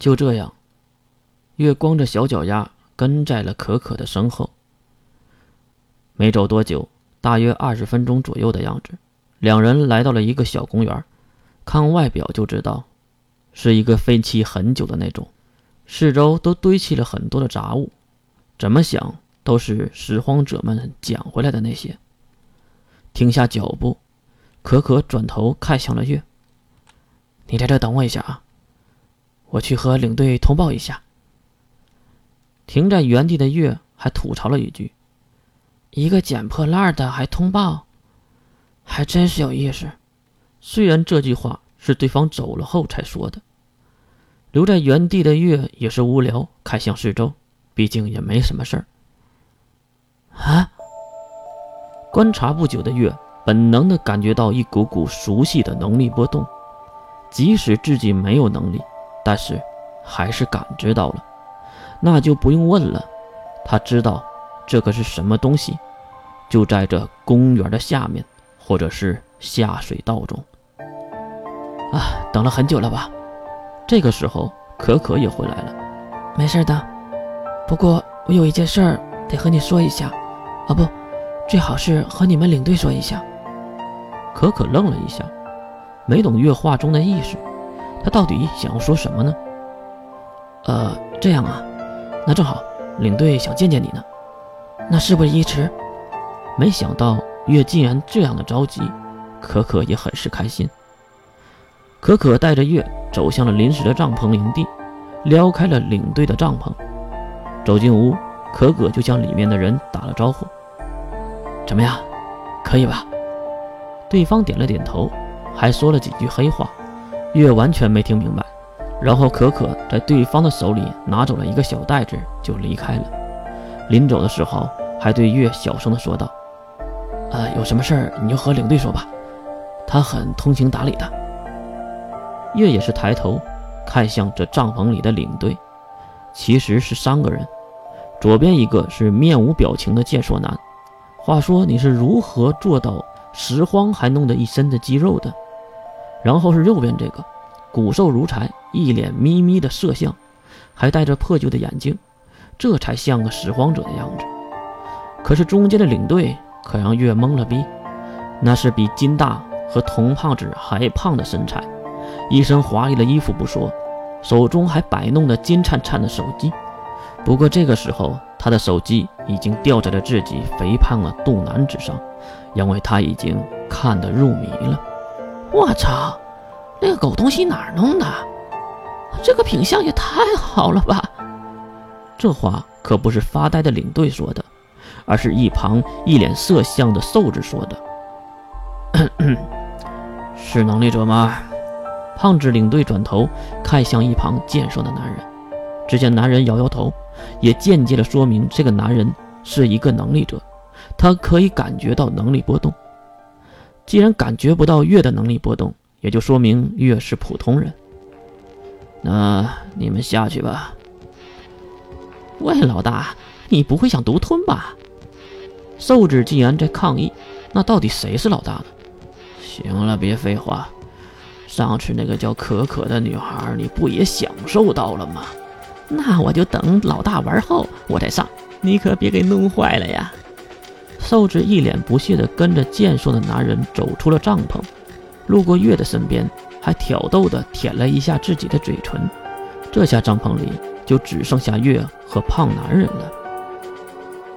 就这样，月光着小脚丫跟在了可可的身后。没走多久，大约二十分钟左右的样子，两人来到了一个小公园。看外表就知道，是一个废弃很久的那种，四周都堆砌了很多的杂物，怎么想都是拾荒者们捡回来的那些。停下脚步，可可转头看向了月：“你在这等我一下啊，我去和领队通报一下。”停在原地的月还吐槽了一句：“一个捡破烂的还通报，还真是有意思。”虽然这句话是对方走了后才说的，留在原地的月也是无聊，看向四周，毕竟也没什么事儿。啊！观察不久的月本能的感觉到一股股熟悉的能力波动，即使自己没有能力，但是还是感知到了。那就不用问了，他知道这个是什么东西，就在这公园的下面，或者是下水道中。啊，等了很久了吧？这个时候，可可也回来了。没事的，不过我有一件事儿得和你说一下。啊，不，最好是和你们领队说一下。可可愣了一下，没懂月话中的意思。他到底想要说什么呢？呃，这样啊，那正好，领队想见见你呢。那事不宜迟。没想到月竟然这样的着急，可可也很是开心。可可带着月走向了临时的帐篷营地，撩开了领队的帐篷，走进屋，可可就向里面的人打了招呼：“怎么样，可以吧？”对方点了点头，还说了几句黑话，月完全没听明白。然后可可在对方的手里拿走了一个小袋子，就离开了。临走的时候，还对月小声的说道：“呃，有什么事儿你就和领队说吧，他很通情达理的。”月也是抬头看向这帐篷里的领队，其实是三个人。左边一个是面无表情的健硕男，话说你是如何做到拾荒还弄得一身的肌肉的？然后是右边这个骨瘦如柴、一脸眯眯的摄像，还戴着破旧的眼镜，这才像个拾荒者的样子。可是中间的领队可让月懵了逼，那是比金大和童胖子还胖的身材。一身华丽的衣服不说，手中还摆弄着金灿灿的手机。不过这个时候，他的手机已经掉在了自己肥胖的肚腩之上，因为他已经看得入迷了。我操，那个狗东西哪儿弄的？这个品相也太好了吧！这话可不是发呆的领队说的，而是一旁一脸色相的瘦子说的。是能力者吗？胖子领队转头看向一旁健硕的男人，只见男人摇摇头，也间接的说明这个男人是一个能力者，他可以感觉到能力波动。既然感觉不到月的能力波动，也就说明月是普通人。那你们下去吧。喂，老大，你不会想独吞吧？瘦子既然在抗议，那到底谁是老大呢？行了，别废话。上次那个叫可可的女孩，你不也享受到了吗？那我就等老大玩后我再上，你可别给弄坏了呀！瘦子一脸不屑地跟着健硕的男人走出了帐篷，路过月的身边，还挑逗地舔了一下自己的嘴唇。这下帐篷里就只剩下月和胖男人了。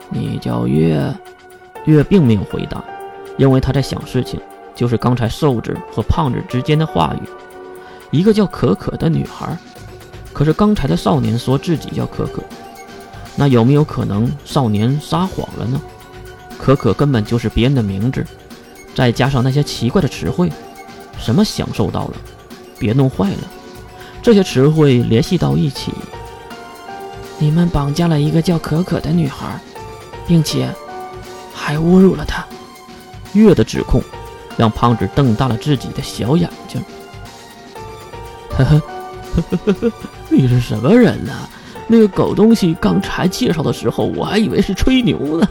你叫月？月并没有回答，因为他在想事情。就是刚才瘦子和胖子之间的话语，一个叫可可的女孩，可是刚才的少年说自己叫可可，那有没有可能少年撒谎了呢？可可根本就是别人的名字，再加上那些奇怪的词汇，什么享受到了，别弄坏了，这些词汇联系到一起，你们绑架了一个叫可可的女孩，并且还侮辱了她，月的指控。让胖子瞪大了自己的小眼睛。呵呵呵呵呵呵，你是什么人呢？那个狗东西刚才介绍的时候，我还以为是吹牛呢。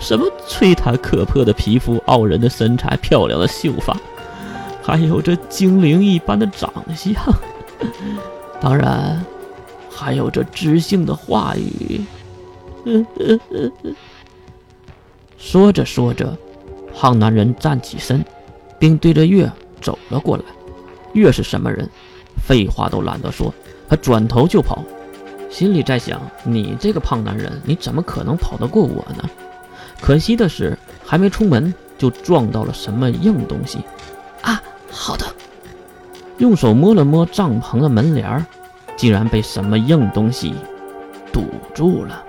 什么吹他可破的皮肤、傲人的身材、漂亮的秀发，还有这精灵一般的长相。当然，还有这知性的话语。说着说着，胖男人站起身，并对着月走了过来。月是什么人？废话都懒得说，他转头就跑，心里在想：你这个胖男人，你怎么可能跑得过我呢？可惜的是，还没出门就撞到了什么硬东西。啊，好的。用手摸了摸帐篷的门帘竟然被什么硬东西堵住了。